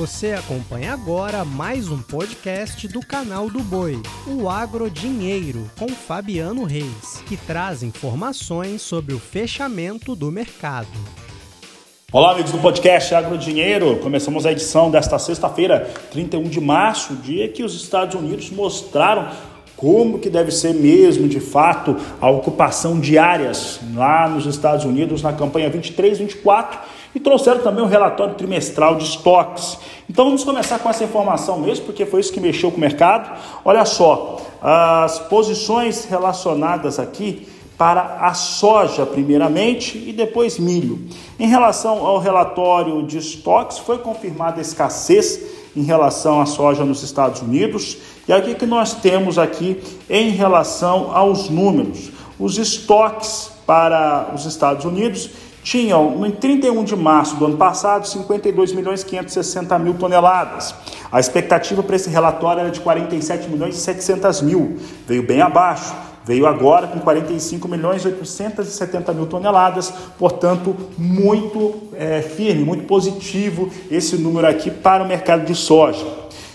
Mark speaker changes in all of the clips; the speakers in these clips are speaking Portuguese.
Speaker 1: Você acompanha agora mais um podcast do canal do Boi, o Agro Dinheiro, com Fabiano Reis, que traz informações sobre o fechamento do mercado.
Speaker 2: Olá, amigos do podcast Agro Dinheiro. Começamos a edição desta sexta-feira, 31 de março, dia que os Estados Unidos mostraram como que deve ser mesmo, de fato, a ocupação de áreas lá nos Estados Unidos na campanha 23-24 e trouxeram também um relatório trimestral de estoques. Então vamos começar com essa informação mesmo, porque foi isso que mexeu com o mercado. Olha só, as posições relacionadas aqui para a soja, primeiramente, e depois milho. Em relação ao relatório de estoques, foi confirmada a escassez em relação à soja nos Estados Unidos. E aqui que nós temos aqui em relação aos números. Os estoques para os Estados Unidos tinham, em 31 de março do ano passado, 52 milhões 560 mil toneladas. A expectativa para esse relatório era de 47 milhões e 700 mil, veio bem abaixo. Veio agora com 45 milhões 870 mil toneladas, portanto, muito é, firme, muito positivo esse número aqui para o mercado de soja.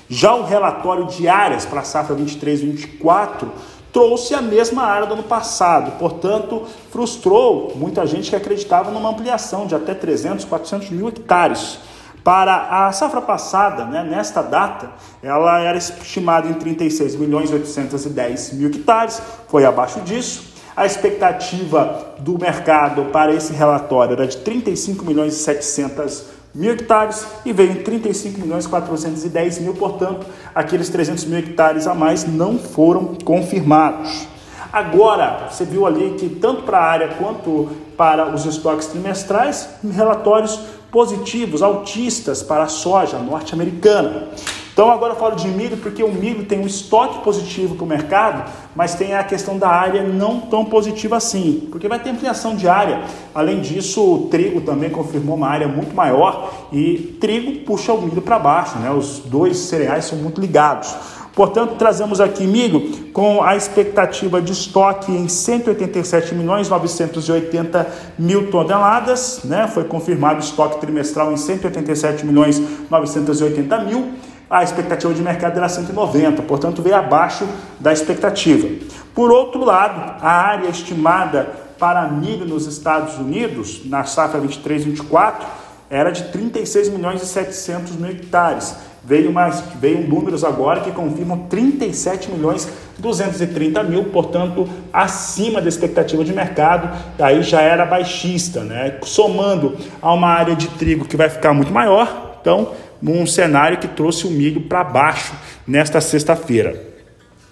Speaker 2: Já o relatório de áreas para a safra 23-24 trouxe a mesma área do ano passado, portanto, frustrou muita gente que acreditava numa ampliação de até 300, 400 mil hectares. Para a safra passada, né, nesta data, ela era estimada em 36 milhões 810 mil hectares, foi abaixo disso. A expectativa do mercado para esse relatório era de 35 milhões e 700 mil hectares e veio em 35 milhões 410 mil, portanto, aqueles 300 mil hectares a mais não foram confirmados. Agora, você viu ali que tanto para a área quanto para os estoques trimestrais, relatórios positivos, altistas para a soja norte-americana. Então agora eu falo de milho porque o milho tem um estoque positivo para o mercado, mas tem a questão da área não tão positiva assim, porque vai ter ampliação de área. Além disso, o trigo também confirmou uma área muito maior e trigo puxa o milho para baixo, né? Os dois cereais são muito ligados. Portanto, trazemos aqui milho com a expectativa de estoque em 187 milhões 980 mil toneladas, né? Foi confirmado estoque trimestral em 187 milhões 980 mil a expectativa de mercado era 190, portanto veio abaixo da expectativa. Por outro lado, a área estimada para milho nos Estados Unidos, na safra 23-24, era de 36 milhões e 700 mil hectares. Veio, mais, veio números agora que confirmam 37 milhões 230 mil, portanto, acima da expectativa de mercado, aí já era baixista, né? Somando a uma área de trigo que vai ficar muito maior, então um cenário que trouxe o milho para baixo nesta sexta-feira.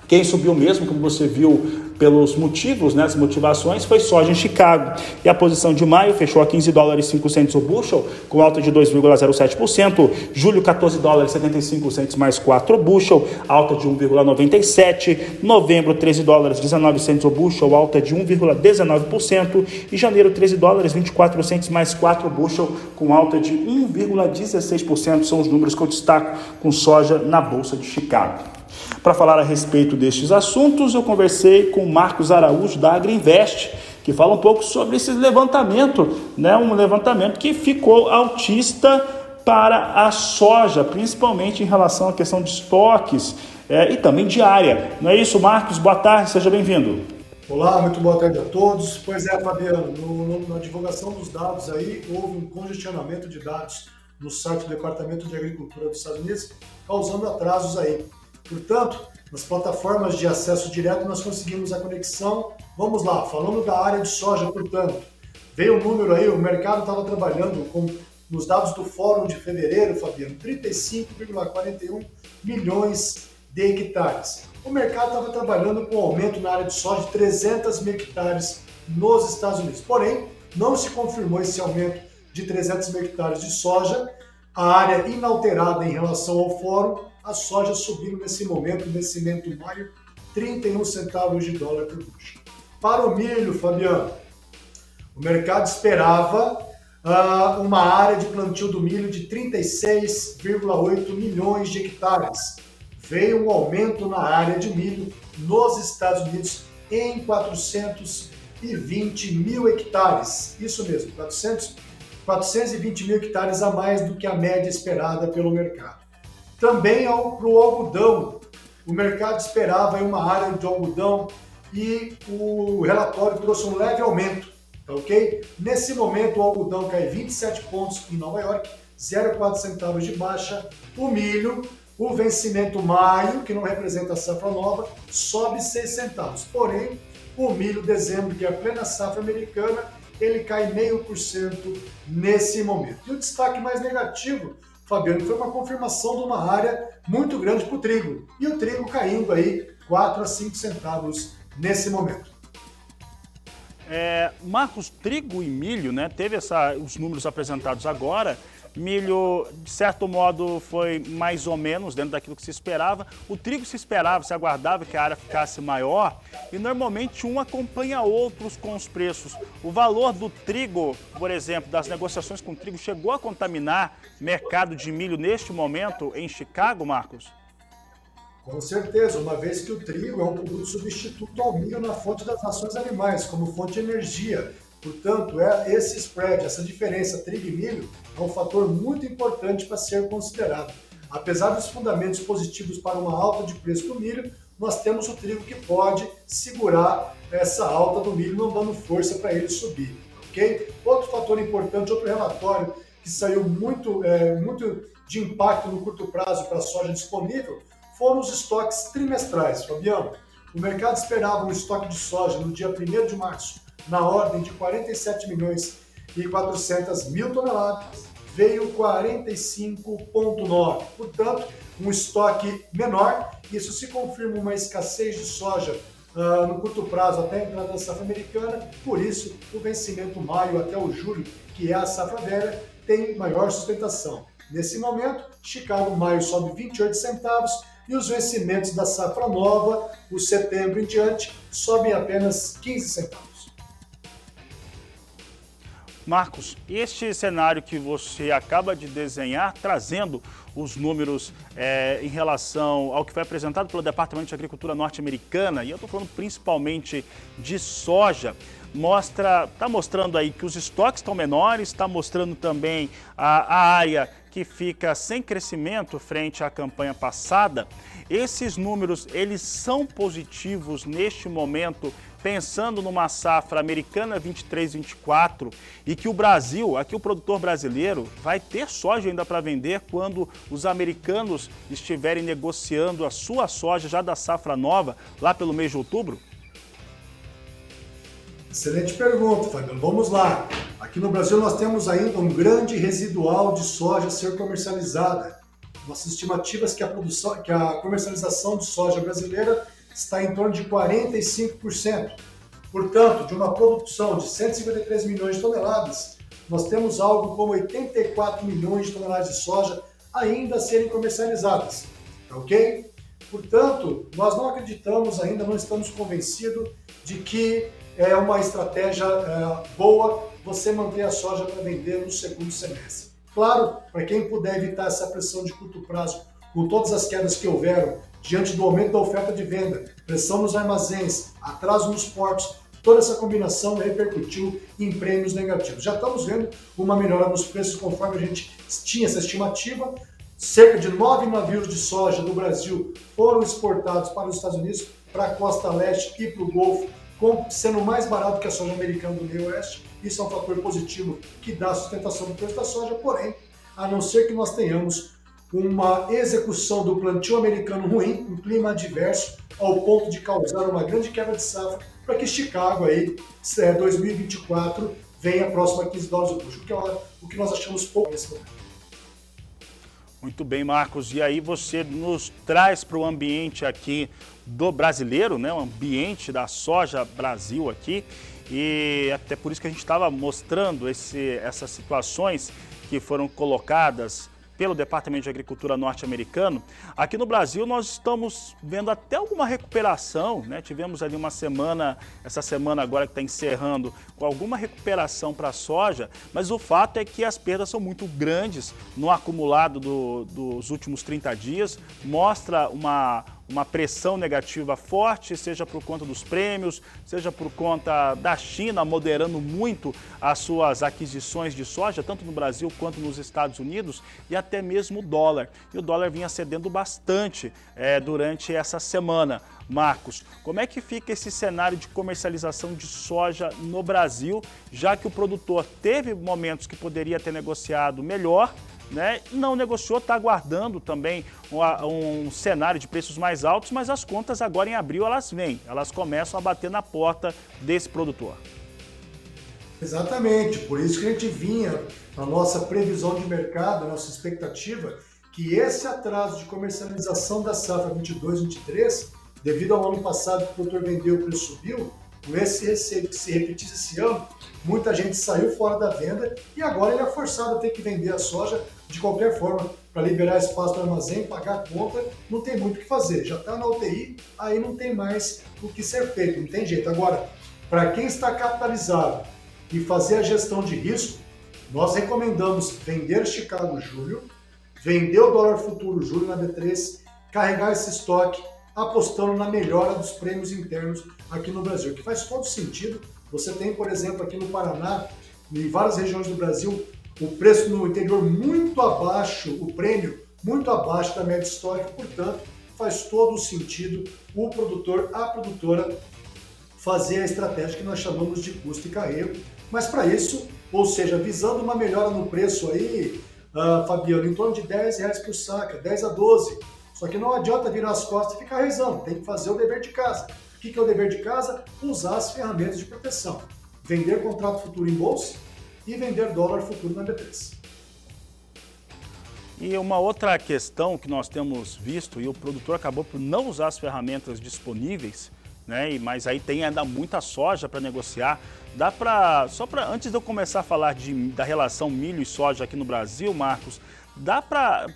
Speaker 2: Quem subiu mesmo, como você viu pelos motivos, né, as motivações, foi soja em Chicago. E a posição de maio fechou a 15 dólares e 5 centos o bushel, com alta de 2,07%. Julho, 14 dólares e 75 centos mais 4 o bushel, alta de 1,97%. Novembro, 13 dólares e 19 centos o bushel, alta de 1,19%. E janeiro, 13 dólares e 24 centos mais 4 o bushel, com alta de 1,16%. São os números que eu destaco com soja na Bolsa de Chicago. Para falar a respeito destes assuntos, eu conversei com Marcos Araújo da Agriinvest, que fala um pouco sobre esse levantamento, né? um levantamento que ficou altista para a soja, principalmente em relação à questão de estoques é, e também de área. Não é isso, Marcos? Boa tarde, seja bem-vindo.
Speaker 3: Olá, muito boa tarde a todos. Pois é, Fabiano, no, no, na divulgação dos dados aí, houve um congestionamento de dados no site do Departamento de Agricultura dos Estados Unidos, causando atrasos aí. Portanto, nas plataformas de acesso direto nós conseguimos a conexão. Vamos lá, falando da área de soja, portanto, veio o um número aí, o mercado estava trabalhando com nos dados do Fórum de fevereiro, Fabiano, 35,41 milhões de hectares. O mercado estava trabalhando com um aumento na área de soja de 300 mil hectares nos Estados Unidos. Porém, não se confirmou esse aumento de 300 mil hectares de soja. A área inalterada em relação ao fórum a soja subindo nesse momento, nesse momento maio, 31 centavos de dólar por bushel. Para o milho, Fabiano, o mercado esperava uh, uma área de plantio do milho de 36,8 milhões de hectares. Veio um aumento na área de milho nos Estados Unidos em 420 mil hectares. Isso mesmo, 420 420 mil hectares a mais do que a média esperada pelo mercado. Também para o algodão, o mercado esperava uma área de algodão e o relatório trouxe um leve aumento, tá ok? Nesse momento o algodão cai 27 pontos em Nova York, 0,4 centavos de baixa. O milho, o vencimento maio, que não representa a safra nova, sobe 6 centavos. Porém, o milho dezembro, que é a plena safra americana, ele cai meio por cento nesse momento. E o destaque mais negativo, Fabiano, foi uma confirmação de uma área muito grande para o trigo. E o trigo caindo aí 4 a 5 centavos nesse momento.
Speaker 2: É, Marcos, trigo e milho, né? Teve essa, os números apresentados agora. Milho, de certo modo, foi mais ou menos dentro daquilo que se esperava. O trigo se esperava, se aguardava que a área ficasse maior e normalmente um acompanha outros com os preços. O valor do trigo, por exemplo, das negociações com trigo, chegou a contaminar mercado de milho neste momento em Chicago, Marcos?
Speaker 3: Com certeza, uma vez que o trigo é um produto substituto ao milho na fonte das rações animais, como fonte de energia. Portanto, é esse spread, essa diferença trigo e milho, é um fator muito importante para ser considerado. Apesar dos fundamentos positivos para uma alta de preço do milho, nós temos o trigo que pode segurar essa alta do milho, não dando força para ele subir. ok? Outro fator importante, outro relatório que saiu muito, é, muito de impacto no curto prazo para a soja disponível, foram os estoques trimestrais. Fabiano, o mercado esperava um estoque de soja no dia 1 de março na ordem de 47 milhões e 400 mil toneladas, veio 45,9. Portanto, um estoque menor. Isso se confirma uma escassez de soja uh, no curto prazo até a entrada da safra americana. Por isso, o vencimento maio até o julho, que é a safra velha, tem maior sustentação. Nesse momento, Chicago maio sobe 28 centavos e os vencimentos da safra nova, o setembro em diante, sobem apenas 15 centavos.
Speaker 2: Marcos, este cenário que você acaba de desenhar, trazendo os números é, em relação ao que foi apresentado pelo Departamento de Agricultura norte-americana, e eu estou falando principalmente de soja, mostra, está mostrando aí que os estoques estão menores, está mostrando também a, a área que fica sem crescimento frente à campanha passada. Esses números, eles são positivos neste momento pensando numa safra americana 23-24 e que o Brasil, aqui o produtor brasileiro, vai ter soja ainda para vender quando os americanos estiverem negociando a sua soja já da safra nova lá pelo mês de outubro?
Speaker 3: Excelente pergunta, Fabiano. Vamos lá. Aqui no Brasil nós temos ainda um grande residual de soja a ser comercializada. Nossas estimativas que a produção, que a comercialização de soja brasileira está em torno de 45%. Portanto, de uma produção de 153 milhões de toneladas, nós temos algo como 84 milhões de toneladas de soja ainda a serem comercializadas. Tá ok? Portanto, nós não acreditamos ainda, não estamos convencidos de que é uma estratégia é, boa você manter a soja para vender no segundo semestre. Claro, para quem puder evitar essa pressão de curto prazo, com todas as quedas que houveram diante do aumento da oferta de venda, pressão nos armazéns, atraso nos portos, toda essa combinação repercutiu em prêmios negativos. Já estamos vendo uma melhora nos preços conforme a gente tinha essa estimativa. Cerca de nove navios de soja do Brasil foram exportados para os Estados Unidos, para a costa leste e para o Golfo, sendo mais barato que a soja americana do meio oeste. Isso é um fator positivo que dá sustentação do preço da soja, porém, a não ser que nós tenhamos uma execução do plantio americano ruim, um clima adverso, ao ponto de causar uma grande quebra de safra, para que Chicago aí, 2024 é, venha próximo a 15 dólares o bushel, o que, é o que nós achamos pouco nesse momento.
Speaker 2: Muito bem, Marcos. E aí você nos traz para o ambiente aqui do brasileiro, né? O ambiente da soja Brasil aqui. E até por isso que a gente estava mostrando esse, essas situações que foram colocadas pelo Departamento de Agricultura norte-americano. Aqui no Brasil nós estamos vendo até alguma recuperação, né? Tivemos ali uma semana, essa semana agora que está encerrando, com alguma recuperação para a soja, mas o fato é que as perdas são muito grandes no acumulado do, dos últimos 30 dias, mostra uma, uma pressão negativa forte, seja por conta dos prêmios, seja por conta da China moderando muito as suas aquisições de soja, tanto no Brasil quanto nos Estados Unidos, e até mesmo o dólar. E o dólar vinha cedendo bastante é, durante essa semana. Marcos, como é que fica esse cenário de comercialização de soja no Brasil, já que o produtor teve momentos que poderia ter negociado melhor, né? Não negociou, está aguardando também um, um, cenário de preços mais altos, mas as contas agora em abril elas vêm, elas começam a bater na porta desse produtor.
Speaker 3: Exatamente, por isso que a gente vinha na nossa previsão de mercado, nossa expectativa, que esse atraso de comercialização da safra 22-23, devido ao ano passado que o produtor vendeu, o preço subiu, receio que se repetisse esse ano, muita gente saiu fora da venda e agora ele é forçado a ter que vender a soja de qualquer forma para liberar espaço no armazém, pagar a conta, não tem muito o que fazer. Já está na UTI, aí não tem mais o que ser feito, não tem jeito. Agora, para quem está capitalizado e fazer a gestão de risco, nós recomendamos vender Chicago Júlio, vender o dólar futuro Júlio na B3, carregar esse estoque apostando na melhora dos prêmios internos aqui no Brasil, que faz todo sentido. Você tem, por exemplo, aqui no Paraná, em várias regiões do Brasil, o preço no interior muito abaixo, o prêmio muito abaixo da média histórica, portanto, faz todo o sentido o produtor, a produtora, fazer a estratégia que nós chamamos de custo e carrego. Mas para isso, ou seja, visando uma melhora no preço aí, uh, Fabiano, em torno de 10 reais por saca, 10 a 12. Só que não adianta virar as costas e ficar rezando, tem que fazer o dever de casa. O que é o dever de casa? Usar as ferramentas de proteção. Vender contrato futuro em bolsa e vender dólar futuro na B3.
Speaker 2: E uma outra questão que nós temos visto, e o produtor acabou por não usar as ferramentas disponíveis, né? Mas aí tem ainda muita soja para negociar. Dá para só para antes de eu começar a falar de, da relação milho e soja aqui no Brasil, Marcos, dá para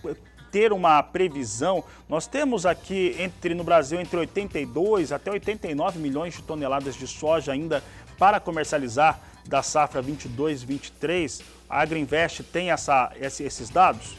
Speaker 2: ter uma previsão. Nós temos aqui entre no Brasil entre 82 até 89 milhões de toneladas de soja ainda para comercializar da safra 22-23. A Agroinvest tem essa, esses dados?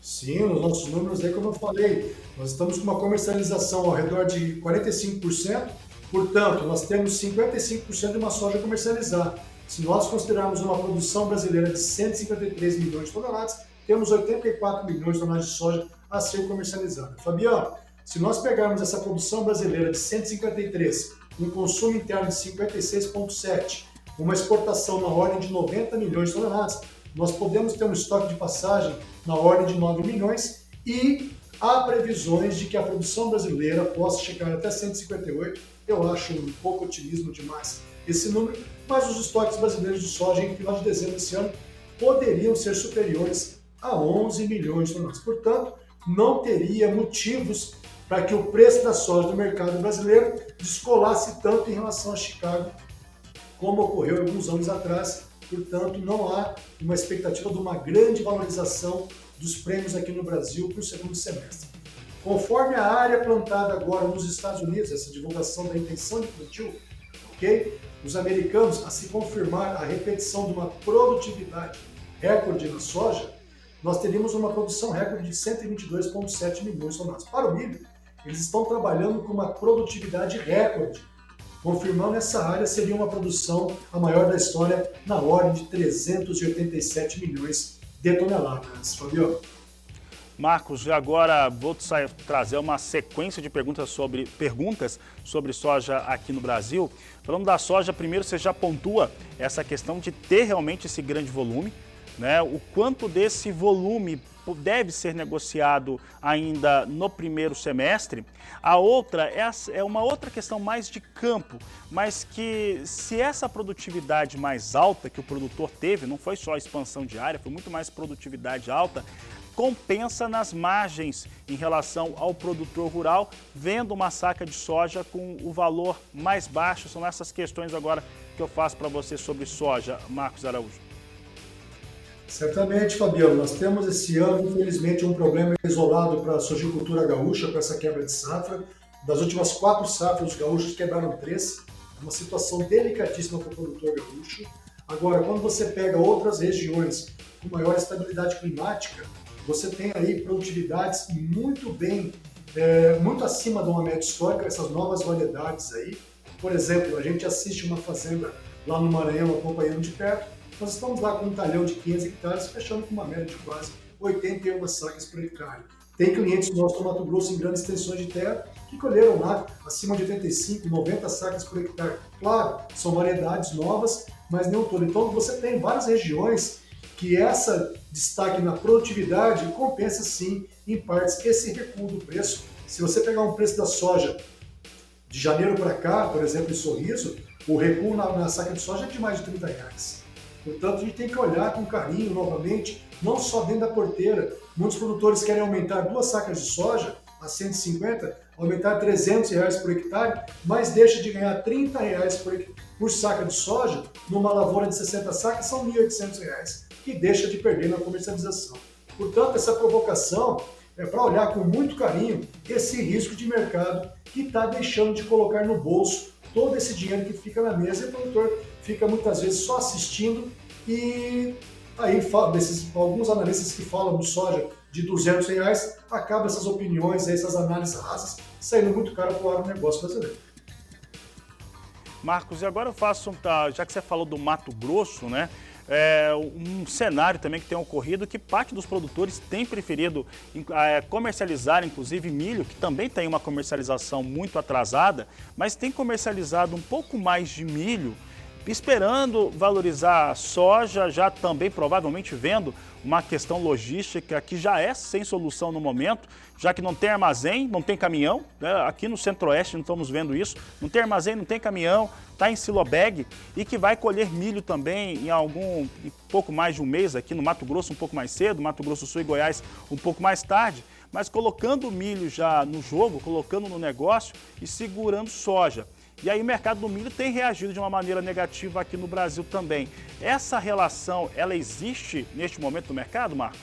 Speaker 3: Sim, os nossos números aí, como eu falei, nós estamos com uma comercialização ao redor de 45%, portanto, nós temos 55% de uma soja comercializada. Se nós considerarmos uma produção brasileira de 153 milhões de toneladas, temos 84 milhões de toneladas de soja a ser comercializada. Fabiano, se nós pegarmos essa produção brasileira de 153, um consumo interno de 56,7, uma exportação na ordem de 90 milhões de toneladas, nós podemos ter um estoque de passagem na ordem de 9 milhões e há previsões de que a produção brasileira possa chegar até 158. Eu acho um pouco otimismo demais esse número, mas os estoques brasileiros de soja em final de dezembro desse ano poderiam ser superiores a 11 milhões de toneladas. Portanto, não teria motivos para que o preço da soja do mercado brasileiro descolasse tanto em relação a Chicago, como ocorreu alguns anos atrás. Portanto, não há uma expectativa de uma grande valorização dos prêmios aqui no Brasil para o segundo semestre. Conforme a área plantada agora nos Estados Unidos, essa divulgação da intenção de plantio, ok? Os americanos, a se confirmar a repetição de uma produtividade recorde na soja, nós teríamos uma produção recorde de 122,7 milhões de toneladas. Para o milho, eles estão trabalhando com uma produtividade recorde, confirmando essa área seria uma produção a maior da história na ordem de 387 milhões de toneladas. Fabio.
Speaker 2: Marcos, agora vou trazer uma sequência de perguntas sobre, perguntas sobre soja aqui no Brasil. Falando da soja, primeiro você já pontua essa questão de ter realmente esse grande volume, né? O quanto desse volume deve ser negociado ainda no primeiro semestre. A outra é, é uma outra questão mais de campo, mas que se essa produtividade mais alta que o produtor teve, não foi só expansão de área, foi muito mais produtividade alta, compensa nas margens em relação ao produtor rural, vendo uma saca de soja com o valor mais baixo. São essas questões agora que eu faço para você sobre soja, Marcos Araújo.
Speaker 3: Certamente, Fabiano, nós temos esse ano, infelizmente, um problema isolado para a sojicultura gaúcha, com essa quebra de safra. Das últimas quatro safras, os gaúchos quebraram três. É uma situação delicadíssima para o produtor gaúcho. Agora, quando você pega outras regiões com maior estabilidade climática, você tem aí produtividades muito bem é, muito acima de uma média histórica, essas novas variedades aí. Por exemplo, a gente assiste uma fazenda lá no Maranhão, acompanhando de perto, nós estamos lá com um talhão de 15 hectares, fechando com uma média de quase 81 sacas por hectare. Tem clientes nossos do Mato Grosso em grandes extensões de terra que colheram lá acima de 85, 90 sacas por hectare. Claro, são variedades novas, mas nem o todo. Então você tem várias regiões que essa destaque na produtividade compensa sim, em partes, esse recuo do preço. Se você pegar um preço da soja de janeiro para cá, por exemplo, em Sorriso, o recuo na, na saca de soja é de mais de 30 reais. Portanto, a gente tem que olhar com carinho novamente, não só dentro da porteira. Muitos produtores querem aumentar duas sacas de soja a 150, aumentar 300 reais por hectare, mas deixa de ganhar 30 reais por, por saca de soja numa lavoura de 60 sacas, são 1.800 reais, que deixa de perder na comercialização. Portanto, essa provocação é para olhar com muito carinho esse risco de mercado que está deixando de colocar no bolso todo esse dinheiro que fica na mesa e o produtor fica muitas vezes só assistindo e aí desses, alguns analistas que falam do soja de 200 reais, acaba essas opiniões, essas análises rasas saindo muito caro para o agronegócio brasileiro.
Speaker 2: Marcos, e agora eu faço, já que você falou do Mato Grosso, né? É, um cenário também que tem ocorrido que parte dos produtores tem preferido é, comercializar, inclusive milho, que também tem uma comercialização muito atrasada, mas tem comercializado um pouco mais de milho esperando valorizar a soja, já também provavelmente vendo uma questão logística que já é sem solução no momento, já que não tem armazém, não tem caminhão. Né? Aqui no Centro-Oeste não estamos vendo isso. Não tem armazém, não tem caminhão, está em silobag e que vai colher milho também em algum em pouco mais de um mês aqui no Mato Grosso, um pouco mais cedo, Mato Grosso Sul e Goiás um pouco mais tarde. Mas colocando o milho já no jogo, colocando no negócio e segurando soja. E aí o mercado do milho tem reagido de uma maneira negativa aqui no Brasil também. Essa relação, ela existe neste momento no mercado, Marcos?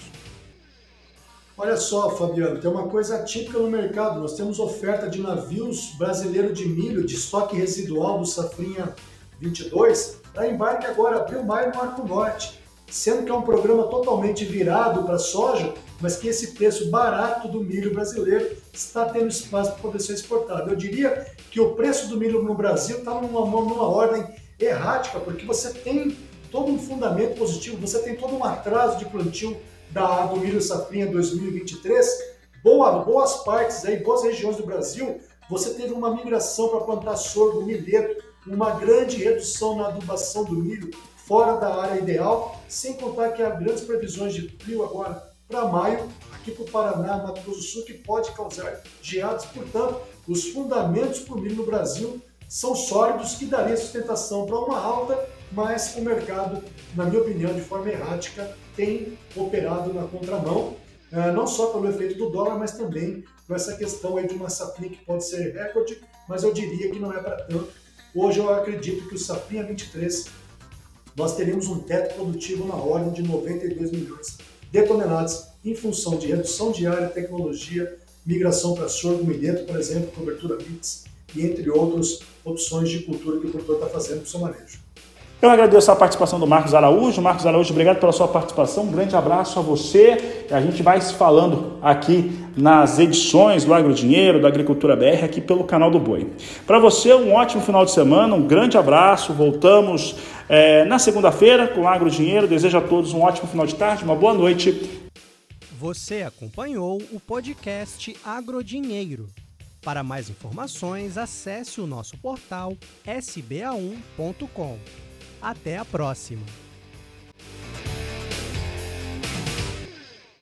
Speaker 3: Olha só, Fabiano, tem uma coisa típica no mercado. Nós temos oferta de navios brasileiros de milho de estoque residual do Safrinha 22 para embarque agora abril, maio no Arco Norte, sendo que é um programa totalmente virado para soja, mas que esse preço barato do milho brasileiro está tendo espaço para poder ser exportado. Eu diria que o preço do milho no Brasil está numa, numa ordem errática, porque você tem todo um fundamento positivo, você tem todo um atraso de plantio da, do milho safrinha 2023, boa, boas partes aí, boas regiões do Brasil, você teve uma migração para plantar sorgo, milheto, uma grande redução na adubação do milho fora da área ideal, sem contar que há grandes previsões de frio agora para maio, aqui para o Paraná, Mato Grosso do Sul, que pode causar geadas. Portanto, os fundamentos para o milho no Brasil são sólidos, que daria sustentação para uma alta, mas o mercado, na minha opinião, de forma errática, tem operado na contramão, eh, não só pelo efeito do dólar, mas também com essa questão aí de uma safrinha que pode ser recorde, mas eu diria que não é para tanto. Hoje eu acredito que o safrinha 23 nós teremos um teto produtivo na ordem de 92 milhões de toneladas em função de redução de área, tecnologia, migração para sorgo, milheto, por exemplo, cobertura mix e entre outras opções de cultura que o produtor está fazendo para o seu manejo.
Speaker 2: Eu agradeço a participação do Marcos Araújo. Marcos Araújo, obrigado pela sua participação. Um grande abraço a você. A gente vai se falando aqui nas edições do Agro Dinheiro, da Agricultura BR, aqui pelo canal do Boi. Para você, um ótimo final de semana, um grande abraço. Voltamos é, na segunda-feira com Agro Dinheiro. Desejo a todos um ótimo final de tarde, uma boa noite.
Speaker 1: Você acompanhou o podcast Agrodinheiro. Para mais informações, acesse o nosso portal sba1.com. Até a próxima!